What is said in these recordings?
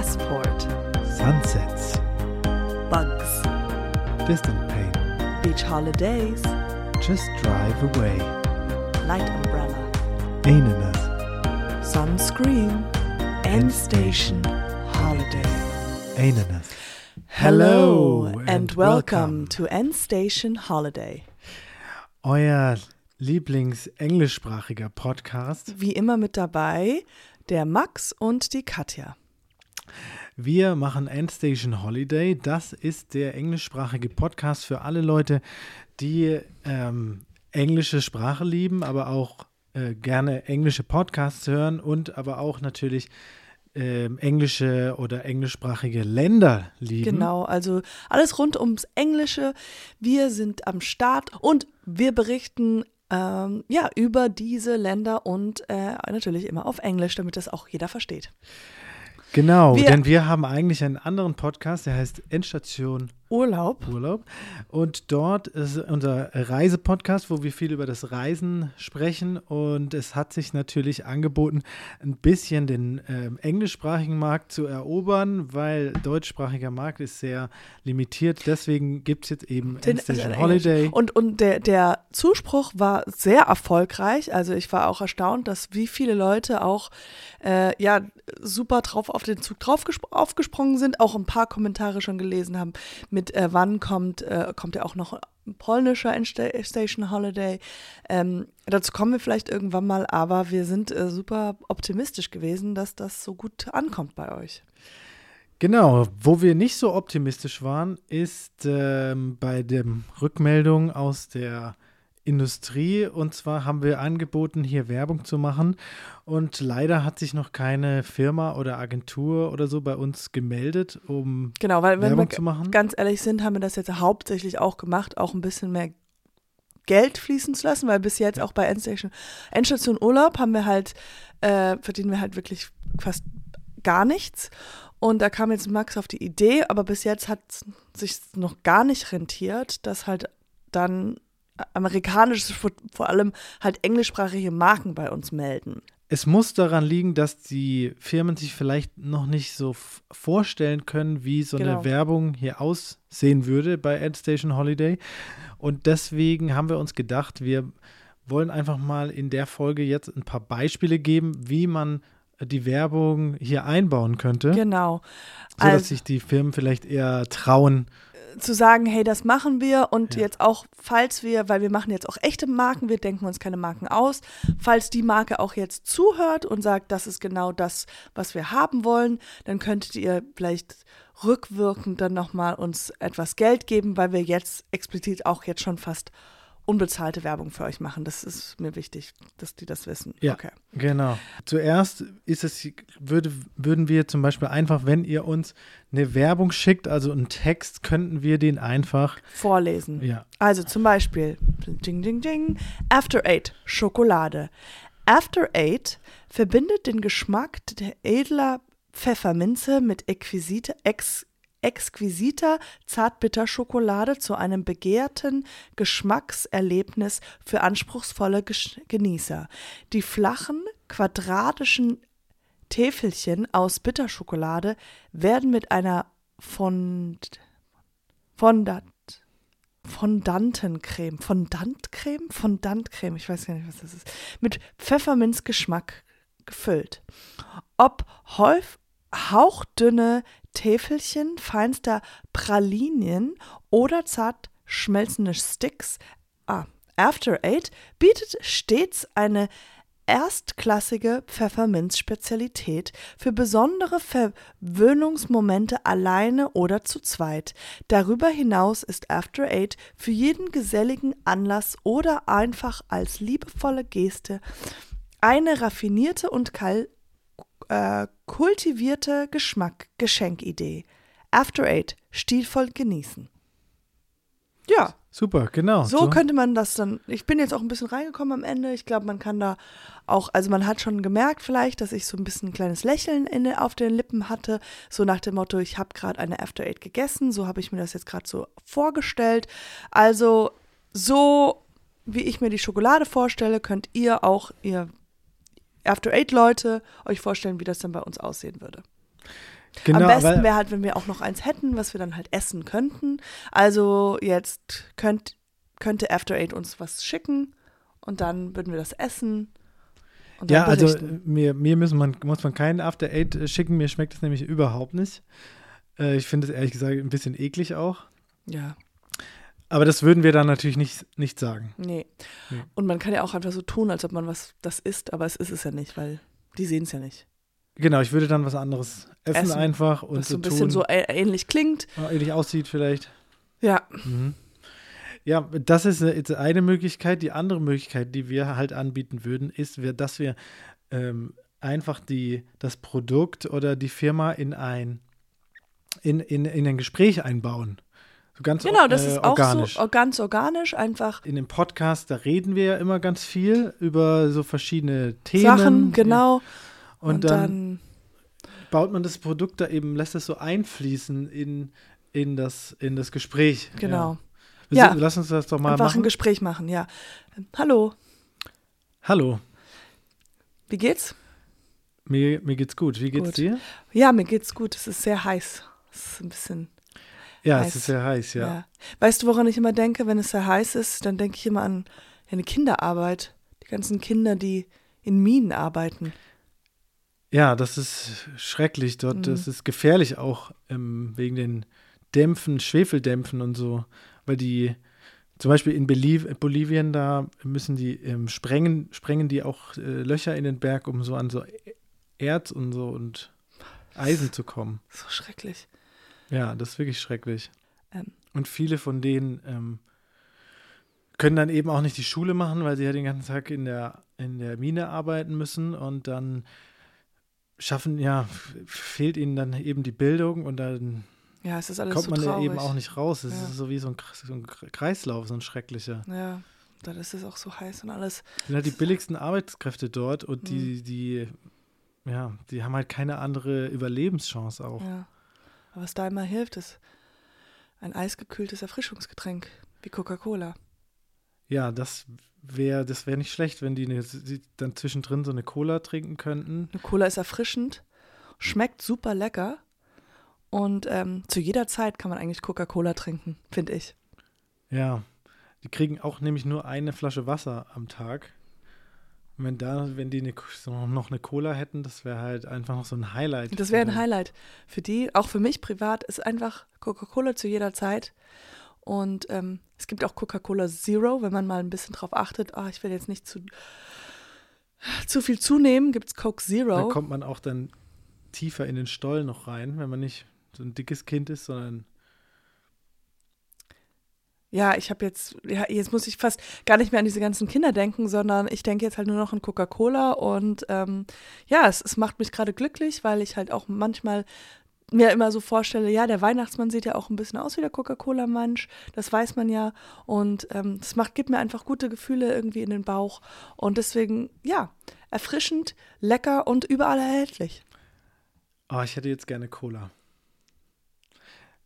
Passport, Sunsets, Bugs, Distant Pain, Beach Holidays, Just Drive Away, Night Umbrella, Ananas, Sunscreen, End Station Holiday. Ananas. Hello and welcome to End Station Holiday. Euer Lieblings-englischsprachiger Podcast. Wie immer mit dabei der Max und die Katja. Wir machen Endstation Holiday. Das ist der englischsprachige Podcast für alle Leute, die ähm, englische Sprache lieben, aber auch äh, gerne englische Podcasts hören und aber auch natürlich ähm, englische oder englischsprachige Länder lieben. Genau, also alles rund ums Englische. Wir sind am Start und wir berichten ähm, ja über diese Länder und äh, natürlich immer auf Englisch, damit das auch jeder versteht. Genau, Wir- denn wir haben eigentlich einen anderen Podcast, der heißt Endstation Urlaub. Urlaub. Und dort ist unser Reisepodcast, wo wir viel über das Reisen sprechen. Und es hat sich natürlich angeboten, ein bisschen den ähm, englischsprachigen Markt zu erobern, weil deutschsprachiger Markt ist sehr limitiert. Deswegen gibt es jetzt eben Den- Endstation äh, Holiday. Und, und der, der Zuspruch war sehr erfolgreich. Also ich war auch erstaunt, dass wie viele Leute auch äh, ja super drauf auf den Zug drauf aufgesprungen sind, auch ein paar Kommentare schon gelesen haben mit äh, wann kommt, äh, kommt ja auch noch ein polnischer Station Holiday. Ähm, dazu kommen wir vielleicht irgendwann mal, aber wir sind äh, super optimistisch gewesen, dass das so gut ankommt bei euch. Genau, wo wir nicht so optimistisch waren, ist ähm, bei der Rückmeldung aus der Industrie. Und zwar haben wir angeboten, hier Werbung zu machen. Und leider hat sich noch keine Firma oder Agentur oder so bei uns gemeldet, um Genau, weil Werbung wir zu machen. ganz ehrlich sind, haben wir das jetzt hauptsächlich auch gemacht, auch ein bisschen mehr Geld fließen zu lassen, weil bis jetzt auch bei Endstation, Endstation Urlaub haben wir halt, äh, verdienen wir halt wirklich fast gar nichts. Und da kam jetzt Max auf die Idee, aber bis jetzt hat sich noch gar nicht rentiert, dass halt dann amerikanische, vor allem halt englischsprachige Marken bei uns melden. Es muss daran liegen, dass die Firmen sich vielleicht noch nicht so vorstellen können, wie so Genau. eine Werbung hier aussehen würde bei Endstation Holiday. Und deswegen haben wir uns gedacht, wir wollen einfach mal in der Folge jetzt ein paar Beispiele geben, wie man die Werbung hier einbauen könnte, Genau. sodass Also- sich die Firmen vielleicht eher trauen. Zu sagen, hey, das machen wir und Ja. jetzt auch, falls wir, weil wir machen jetzt auch echte Marken, wir denken uns keine Marken aus, falls die Marke auch jetzt zuhört und sagt, das ist genau das, was wir haben wollen, dann könntet ihr vielleicht rückwirkend dann nochmal uns etwas Geld geben, weil wir jetzt explizit auch jetzt schon fast unbezahlte Werbung für euch machen. Das ist mir wichtig, dass die das wissen. Ja. Okay. Genau. Zuerst ist es, würde, würden wir zum Beispiel einfach, wenn ihr uns eine Werbung schickt, also einen Text, könnten wir den einfach, Vorlesen. ja, Also zum Beispiel, ding, ding, ding, After Eight, Schokolade. After Eight verbindet den Geschmack der edler Pfefferminze mit exquisite, ex, exquisiter Zartbitterschokolade zu einem begehrten Geschmackserlebnis für anspruchsvolle Genießer. Die flachen, quadratischen Täfelchen aus Bitterschokolade werden mit einer Fond Fondant Fondantencreme. Fondantcreme? Fondantcreme, ich weiß gar nicht, was das ist. Mit Pfefferminzgeschmack gefüllt. Ob häuf, hauchdünne Täfelchen feinster Pralinien oder zart schmelzende Sticks. Ah, After Eight bietet stets eine erstklassige Pfefferminz-Spezialität für besondere Verwöhnungsmomente alleine oder zu zweit. Darüber hinaus ist After Eight für jeden geselligen Anlass oder einfach als liebevolle Geste eine raffinierte und äh, kultivierte Geschmack Geschenkidee. After Eight stilvoll genießen. Ja, super, genau. so, könnte man das dann. Ich bin jetzt auch ein bisschen reingekommen am Ende. Ich glaube, man kann da auch, also man hat schon gemerkt vielleicht, dass ich so ein bisschen ein kleines Lächeln in, auf den Lippen hatte. So nach dem Motto, ich habe gerade eine After Eight gegessen. So habe ich mir das jetzt gerade so vorgestellt. Also so wie ich mir die Schokolade vorstelle, könnt ihr auch, ihr After Eight Leute, euch vorstellen, wie das dann bei uns aussehen würde. Genau, Am besten wäre halt, wenn wir auch noch eins hätten, was wir dann halt essen könnten. Also jetzt könnt, könnte After Eight uns was schicken und dann würden wir das essen. Ja, also berichten. mir, mir müssen man, muss man keinen After Eight äh, schicken. Mir schmeckt es nämlich überhaupt nicht. Äh, ich finde es ehrlich gesagt ein bisschen eklig auch. ja, Aber das würden wir dann natürlich nicht, nicht sagen. nee. Nee. Und man kann ja auch einfach so tun, als ob man was das isst, aber es ist es ja nicht, weil die sehen es ja nicht. Genau, ich würde dann was anderes essen, Essen, einfach und Was so ein bisschen tun, so ähnlich klingt. äh, ähnlich aussieht vielleicht. Ja, Mhm. Ja, das ist äh, jetzt eine Möglichkeit. Die andere Möglichkeit, die wir halt anbieten würden, ist, dass wir ähm, einfach die, das Produkt oder die Firma in ein, in, in, in ein Gespräch einbauen. So ganz genau, das äh, ist auch organisch. so ganz organisch, einfach in dem Podcast, da reden wir ja immer ganz viel über so verschiedene Themen. Sachen, genau. Und, dann, baut man das Produkt da eben, lässt es so einfließen in, in, das, in das Gespräch. Genau. Ja. Ja. Lass uns das doch mal einfach ein machen. Gespräch machen, ja. Hallo, Hallo, wie geht's? mir, mir geht's gut. Wie geht's Gut. dir? Ja, mir geht's gut. Es ist sehr heiß. Es ist ein bisschen, Ja, Heiß. es ist sehr heiß, ja. ja. Weißt du, woran ich immer denke, wenn es sehr heiß ist? Dann denke ich immer an eine Kinderarbeit. Die ganzen Kinder, die in Minen arbeiten. Ja, das ist schrecklich dort. Mhm. Das ist gefährlich auch ähm, wegen den Dämpfen, Schwefeldämpfen und so. Weil die, zum Beispiel in Bolivien, da müssen die ähm, sprengen, sprengen die auch äh, Löcher in den Berg, um so an so Erz und so und Eisen zu kommen. So schrecklich. Ja, das ist wirklich schrecklich. Ähm. Und viele von denen ähm, können dann eben auch nicht die Schule machen, weil sie ja den ganzen Tag in der, in der Mine arbeiten müssen und dann schaffen, ja, fehlt ihnen dann eben die Bildung und dann Ja, es ist alles kommt so man ja traurig. eben auch nicht raus. Es Ja. ist so wie so ein, so ein Kre- Kreislauf, so ein schrecklicher. Ja, dann ist es auch so heiß und alles. Das sind halt die billigsten Arbeitskräfte dort und Mhm. die, die, ja, die haben halt keine andere Überlebenschance auch. Ja. Aber was da immer hilft, ist ein eisgekühltes Erfrischungsgetränk, wie Coca-Cola. Ja, das wäre das wär nicht schlecht, wenn die, eine, dann zwischendrin so eine Cola trinken könnten. Eine Cola ist erfrischend, schmeckt super lecker und ähm, zu jeder Zeit kann man eigentlich Coca-Cola trinken, finde ich. Ja, die kriegen auch nämlich nur eine Flasche Wasser am Tag. Und wenn da, wenn die eine, so noch eine Cola hätten, das wäre halt einfach noch so ein Highlight. Das wäre ein Highlight für die, auch für mich privat, ist einfach Coca-Cola zu jeder Zeit. Und ähm, es gibt auch Coca-Cola Zero, wenn man mal ein bisschen drauf achtet, ah, ich will jetzt nicht zu, zu viel zunehmen, gibt es Coke Da Zero. kommt man auch dann tiefer in den Stollen noch rein, wenn man nicht so ein dickes Kind ist, sondern Ja, ich habe jetzt, ja, jetzt muss ich fast gar nicht mehr an diese ganzen Kinder denken, sondern ich denke jetzt halt nur noch an Coca-Cola und ähm, ja, es, es macht mich gerade glücklich, weil ich halt auch manchmal mir immer so vorstelle, ja, der Weihnachtsmann sieht ja auch ein bisschen aus wie der Coca-Cola-Mensch, das weiß man ja und ähm, das macht, gibt mir einfach gute Gefühle irgendwie in den Bauch und deswegen, ja, erfrischend, lecker und überall erhältlich. oh, ich hätte jetzt gerne Cola.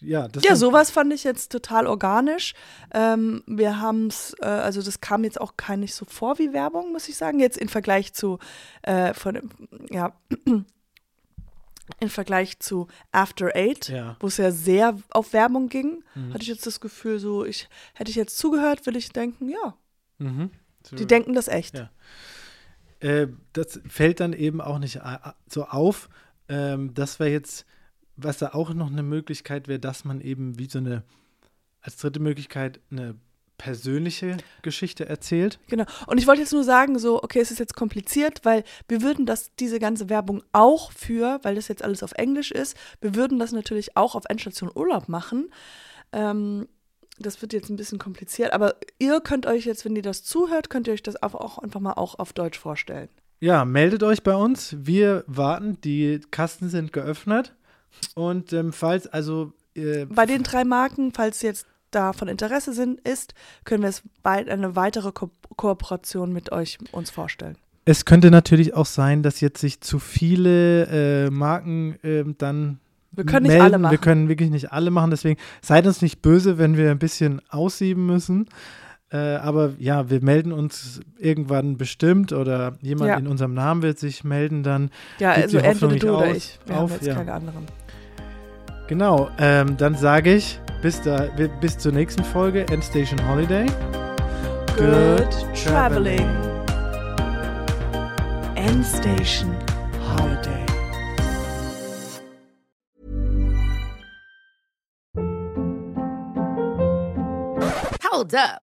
Ja, das Ja, sowas fand ich jetzt total organisch. Ähm, wir haben es, äh, also das kam jetzt auch gar nicht so vor wie Werbung, muss ich sagen. Jetzt im Vergleich zu, äh, von, ja, im Vergleich zu After Eight, Ja. wo es ja sehr auf Werbung ging, Mhm. hatte ich jetzt das Gefühl, so, ich hätte ich jetzt zugehört, würde ich denken, ja, Mhm. die denken das echt. Ja. Äh, das fällt dann eben auch nicht so auf. Ähm, das wäre jetzt, was da auch noch eine Möglichkeit wäre, dass man eben wie so eine, als dritte Möglichkeit, eine persönliche Geschichte erzählt. Genau. Und ich wollte jetzt nur sagen, so, okay, es ist jetzt kompliziert, weil wir würden das, diese ganze Werbung auch für, weil das jetzt alles auf Englisch ist, wir würden das natürlich auch auf Endstation Urlaub machen. Ähm, das wird jetzt ein bisschen kompliziert, aber ihr könnt euch jetzt, wenn ihr das zuhört, könnt ihr euch das auch- auch einfach mal auch auf Deutsch vorstellen. Ja, meldet euch bei uns. Wir warten. Die Kasten sind geöffnet. Und ähm, falls also äh, Bei den drei Marken, falls jetzt da von Interesse sind, ist, können wir es bald eine weitere Ko Kooperation mit euch uns vorstellen. Es könnte natürlich auch sein, dass jetzt sich zu viele äh, Marken ähm, dann Wir können nicht melden. alle machen. Wir können wirklich nicht alle machen. Deswegen seid uns nicht böse, wenn wir ein bisschen aussieben müssen. Äh, aber ja, wir melden uns irgendwann bestimmt oder jemand Ja. in unserem Namen wird sich melden dann. Ja, also entweder nicht du oder aus- ich. Wir auf, haben jetzt ja. keine anderen. Genau, ähm, dann sage ich bis, da, bis zur nächsten Folge, Endstation Holiday. Good traveling. Endstation Holiday. Hold up.